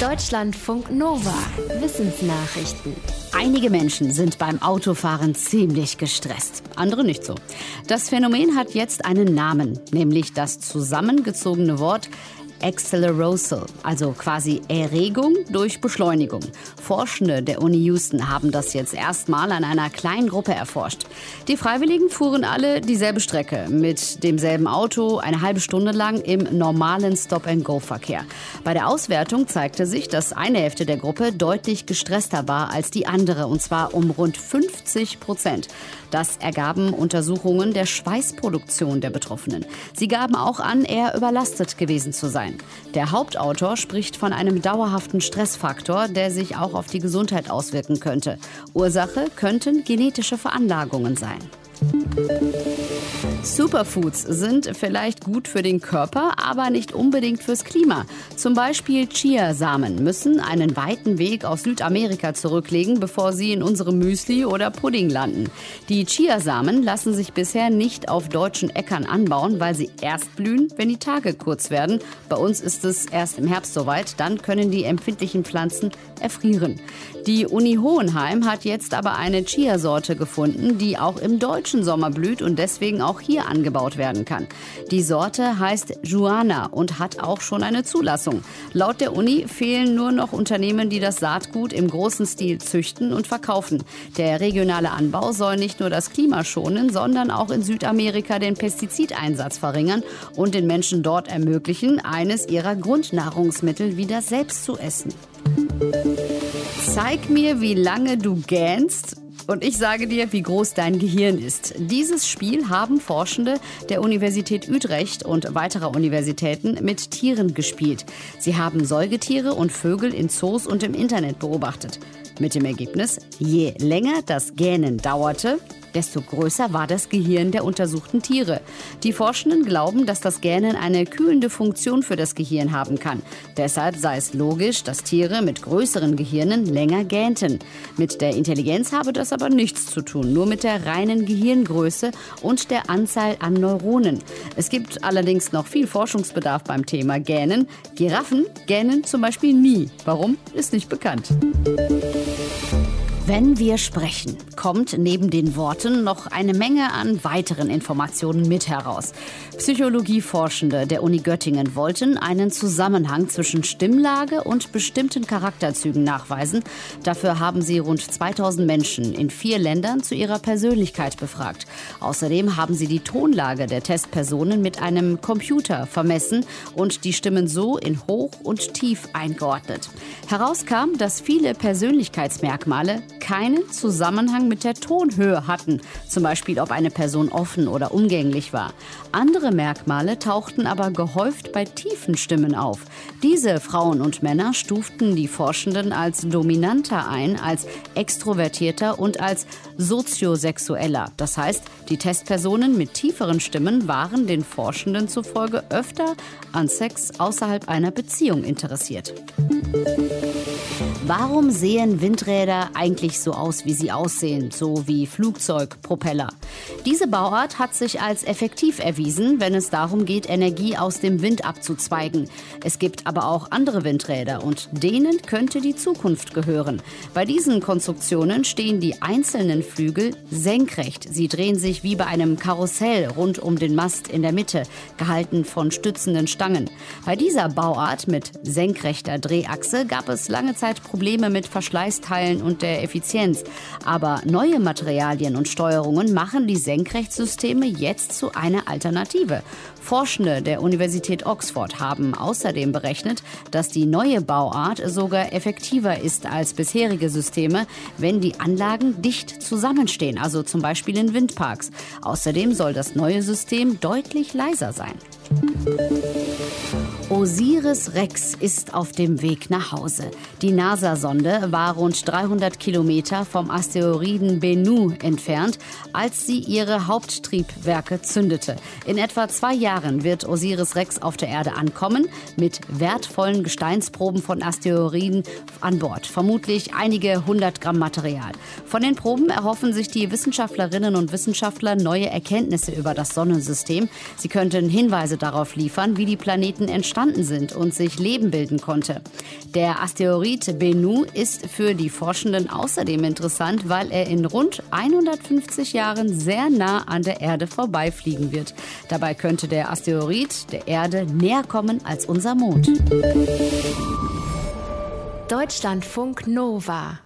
Deutschlandfunk Nova. Wissensnachrichten. Einige Menschen sind beim Autofahren ziemlich gestresst, andere nicht so. Das Phänomen hat jetzt einen Namen, nämlich das zusammengezogene Wort Accelerousal, also quasi Erregung durch Beschleunigung. Forschende der Uni Houston haben das jetzt erstmal an einer kleinen Gruppe erforscht. Die Freiwilligen fuhren alle dieselbe Strecke mit demselben Auto eine halbe Stunde lang im normalen Stop-and-Go-Verkehr. Bei der Auswertung zeigte sich, dass eine Hälfte der Gruppe deutlich gestresster war als die andere, und zwar um rund 50 Prozent. Das ergaben Untersuchungen der Schweißproduktion der Betroffenen. Sie gaben auch an, eher überlastet gewesen zu sein sein. Der Hauptautor spricht von einem dauerhaften Stressfaktor, der sich auch auf die Gesundheit auswirken könnte. Ursache könnten genetische Veranlagungen sein. Superfoods sind vielleicht gut für den Körper, aber nicht unbedingt fürs Klima. Zum Beispiel Chiasamen müssen einen weiten Weg aus Südamerika zurücklegen, bevor sie in unserem Müsli oder Pudding landen. Die Chiasamen lassen sich bisher nicht auf deutschen Äckern anbauen, weil sie erst blühen, wenn die Tage kurz werden. Bei uns ist es erst im Herbst soweit, dann können die empfindlichen Pflanzen erfrieren. Die Uni Hohenheim hat jetzt aber eine Chiasorte gefunden, die auch im deutschen Sommer blüht und deswegen auch hier hier angebaut werden kann. Die Sorte heißt Juana und hat auch schon eine Zulassung. Laut der Uni fehlen nur noch Unternehmen, die das Saatgut im großen Stil züchten und verkaufen. Der regionale Anbau soll nicht nur das Klima schonen, sondern auch in Südamerika den Pestizideinsatz verringern und den Menschen dort ermöglichen, eines ihrer Grundnahrungsmittel wieder selbst zu essen. Zeig mir, wie lange du gähnst und ich sage dir, wie groß dein Gehirn ist. Dieses Spiel haben Forschende der Universität Utrecht und weiterer Universitäten mit Tieren gespielt. Sie haben Säugetiere und Vögel in Zoos und im Internet beobachtet. Mit dem Ergebnis, je länger das Gähnen dauerte, desto größer war das Gehirn der untersuchten Tiere. Die Forschenden glauben, dass das Gähnen eine kühlende Funktion für das Gehirn haben kann. Deshalb sei es logisch, dass Tiere mit größeren Gehirnen länger gähnten. Mit der Intelligenz habe das aber nichts zu tun, nur mit der reinen Gehirngröße und der Anzahl an Neuronen. Es gibt allerdings noch viel Forschungsbedarf beim Thema Gähnen. Giraffen gähnen zum Beispiel nie. Warum, ist nicht bekannt. Wenn wir sprechen, kommt neben den Worten noch eine Menge an weiteren Informationen mit heraus. Psychologieforschende der Uni Göttingen wollten einen Zusammenhang zwischen Stimmlage und bestimmten Charakterzügen nachweisen. Dafür haben sie rund 2000 Menschen in vier Ländern zu ihrer Persönlichkeit befragt. Außerdem haben sie die Tonlage der Testpersonen mit einem Computer vermessen und die Stimmen so in hoch und tief eingeordnet. Herauskam, dass viele Persönlichkeitsmerkmale keinen Zusammenhang mit der Tonhöhe hatten, zum Beispiel ob eine Person offen oder umgänglich war. Andere Merkmale tauchten aber gehäuft bei tiefen Stimmen auf. Diese Frauen und Männer stuften die Forschenden als dominanter ein, als extrovertierter und als soziosexueller. Das heißt, die Testpersonen mit tieferen Stimmen waren den Forschenden zufolge öfter an Sex außerhalb einer Beziehung interessiert. Warum sehen Windräder eigentlich so aus, wie sie aussehen, so wie Flugzeugpropeller? Diese Bauart hat sich als effektiv erwiesen, wenn es darum geht, Energie aus dem Wind abzuzweigen. Es gibt aber auch andere Windräder und denen könnte die Zukunft gehören. Bei diesen Konstruktionen stehen die einzelnen Flügel senkrecht. Sie drehen sich wie bei einem Karussell rund um den Mast in der Mitte, gehalten von stützenden Stangen. Bei dieser Bauart mit senkrechter Drehachse gab es lange Zeit Probleme Probleme mit Verschleißteilen und der Effizienz. Aber neue Materialien und Steuerungen machen die Senkrechtsysteme jetzt zu einer Alternative. Forschende der Universität Oxford haben außerdem berechnet, dass die neue Bauart sogar effektiver ist als bisherige Systeme, wenn die Anlagen dicht zusammenstehen, also zum Beispiel in Windparks. Außerdem soll das neue System deutlich leiser sein. Osiris Rex ist auf dem Weg nach Hause. Die NASA-Sonde war rund 300 Kilometer vom Asteroiden Bennu entfernt, als sie ihre Haupttriebwerke zündete. In etwa zwei Jahren wird Osiris Rex auf der Erde ankommen, mit wertvollen Gesteinsproben von Asteroiden an Bord. Vermutlich einige hundert Gramm Material. Von den Proben erhoffen sich die Wissenschaftlerinnen und Wissenschaftler neue Erkenntnisse über das Sonnensystem. Sie könnten Hinweise darauf liefern, wie die Planeten entstehen entstanden sind und sich Leben bilden konnte. Der Asteroid Bennu ist für die Forschenden außerdem interessant, weil er in rund 150 Jahren sehr nah an der Erde vorbeifliegen wird. Dabei könnte der Asteroid der Erde näher kommen als unser Mond. Deutschlandfunk Nova